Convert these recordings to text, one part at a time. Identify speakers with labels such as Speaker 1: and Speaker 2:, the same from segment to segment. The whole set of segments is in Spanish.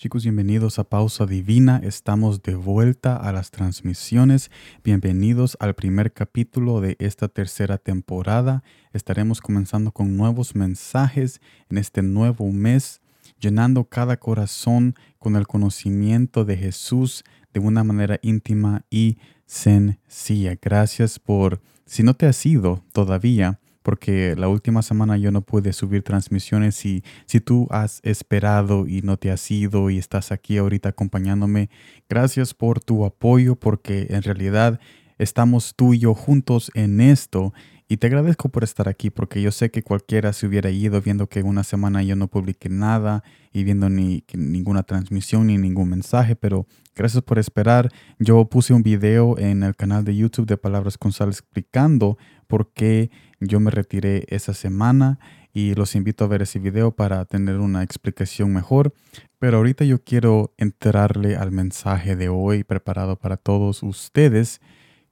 Speaker 1: Chicos, bienvenidos a Pausa Divina. Estamos de vuelta a las transmisiones. Bienvenidos al primer capítulo de esta tercera temporada. Estaremos comenzando con nuevos mensajes en este nuevo mes, llenando cada corazón con el conocimiento de Jesús de una manera íntima y sencilla. Gracias por, si no te has ido todavía, porque la última semana yo no pude subir transmisiones y si tú has esperado y no te has ido y estás aquí ahorita acompañándome, gracias por tu apoyo porque en realidad estamos tú y yo juntos en esto y te agradezco por estar aquí porque yo sé que cualquiera se hubiera ido viendo que una semana yo no publiqué nada y viendo ni ninguna transmisión ni ningún mensaje, pero gracias por esperar. Yo puse un video en el canal de YouTube de Palabras Sal explicando por qué yo me retiré esa semana y los invito a ver ese video para tener una explicación mejor. Pero ahorita yo quiero entrarle al mensaje de hoy preparado para todos ustedes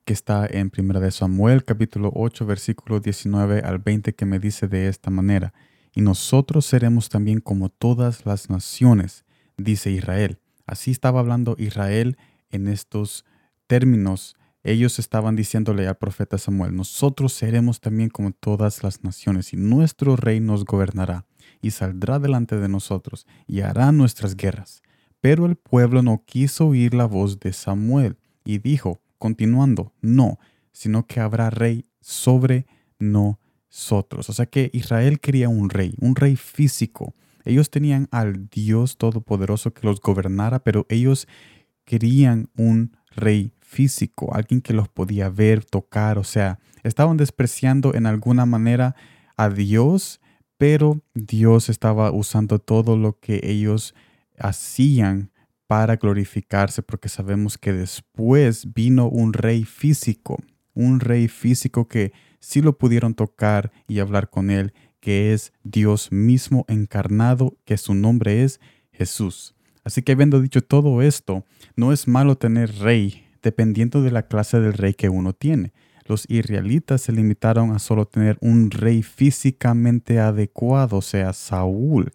Speaker 1: que está en 1 de Samuel capítulo 8 versículo 19 al 20 que me dice de esta manera, y nosotros seremos también como todas las naciones, dice Israel. Así estaba hablando Israel en estos términos. Ellos estaban diciéndole al profeta Samuel, nosotros seremos también como todas las naciones, y nuestro rey nos gobernará, y saldrá delante de nosotros, y hará nuestras guerras. Pero el pueblo no quiso oír la voz de Samuel, y dijo, continuando, no, sino que habrá rey sobre nosotros. O sea que Israel quería un rey, un rey físico. Ellos tenían al Dios Todopoderoso que los gobernara, pero ellos querían un rey físico, alguien que los podía ver, tocar, o sea, estaban despreciando en alguna manera a Dios, pero Dios estaba usando todo lo que ellos hacían para glorificarse, porque sabemos que después vino un rey físico, un rey físico que sí lo pudieron tocar y hablar con él, que es Dios mismo encarnado, que su nombre es Jesús. Así que habiendo dicho todo esto, no es malo tener rey, dependiendo de la clase del rey que uno tiene. Los israelitas se limitaron a solo tener un rey físicamente adecuado, o sea, Saúl,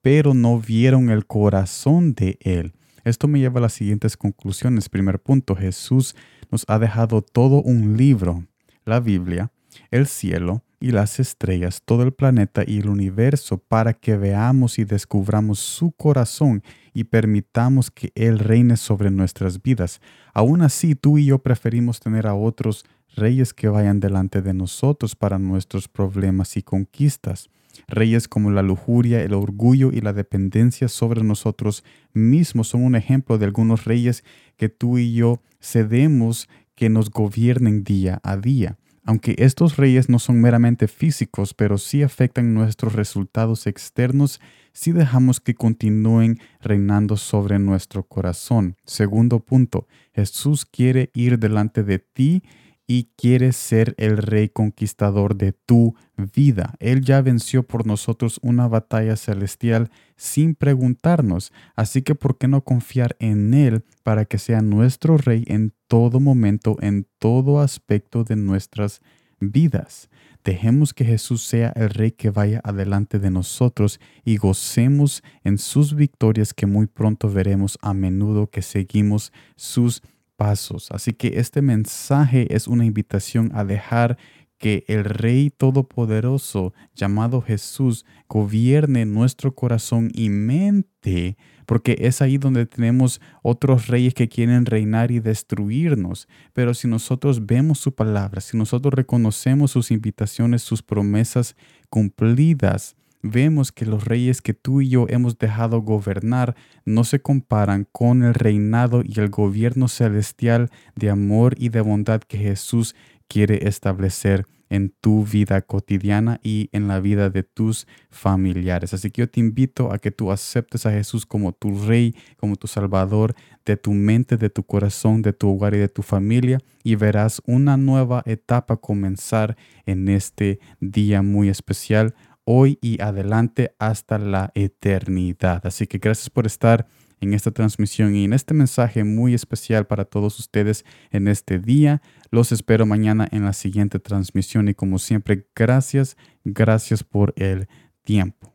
Speaker 1: pero no vieron el corazón de él. Esto me lleva a las siguientes conclusiones. Primer punto, Jesús nos ha dejado todo un libro, la Biblia, el cielo y las estrellas, todo el planeta y el universo para que veamos y descubramos su corazón y permitamos que Él reine sobre nuestras vidas. Aún así, tú y yo preferimos tener a otros reyes que vayan delante de nosotros para nuestros problemas y conquistas. Reyes como la lujuria, el orgullo y la dependencia sobre nosotros mismos son un ejemplo de algunos reyes que tú y yo cedemos que nos gobiernen día a día. Aunque estos reyes no son meramente físicos, pero sí afectan nuestros resultados externos si dejamos que continúen reinando sobre nuestro corazón. Segundo punto, Jesús quiere ir delante de ti y quiere ser el rey conquistador de tu vida. Él ya venció por nosotros una batalla celestial sin preguntarnos, así que ¿por qué no confiar en Él para que sea nuestro rey en todo momento, en todo aspecto de nuestras vidas? Dejemos que Jesús sea el Rey que vaya adelante de nosotros y gocemos en sus victorias que muy pronto veremos a menudo que seguimos sus pasos. Así que este mensaje es una invitación a dejar que el Rey Todopoderoso llamado Jesús gobierne nuestro corazón y mente, porque es ahí donde tenemos otros reyes que quieren reinar y destruirnos. Pero si nosotros vemos su palabra, si nosotros reconocemos sus invitaciones, sus promesas cumplidas, vemos que los reyes que tú y yo hemos dejado gobernar no se comparan con el reinado y el gobierno celestial de amor y de bondad que Jesús quiere establecer en tu vida cotidiana y en la vida de tus familiares. Así que yo te invito a que tú aceptes a Jesús como tu rey, como tu salvador de tu mente, de tu corazón, de tu hogar y de tu familia y verás una nueva etapa comenzar en este día muy especial hoy y adelante hasta la eternidad. Así que gracias por estar en esta transmisión y en este mensaje muy especial para todos ustedes en este día. Los espero mañana en la siguiente transmisión y como siempre, gracias, gracias por el tiempo.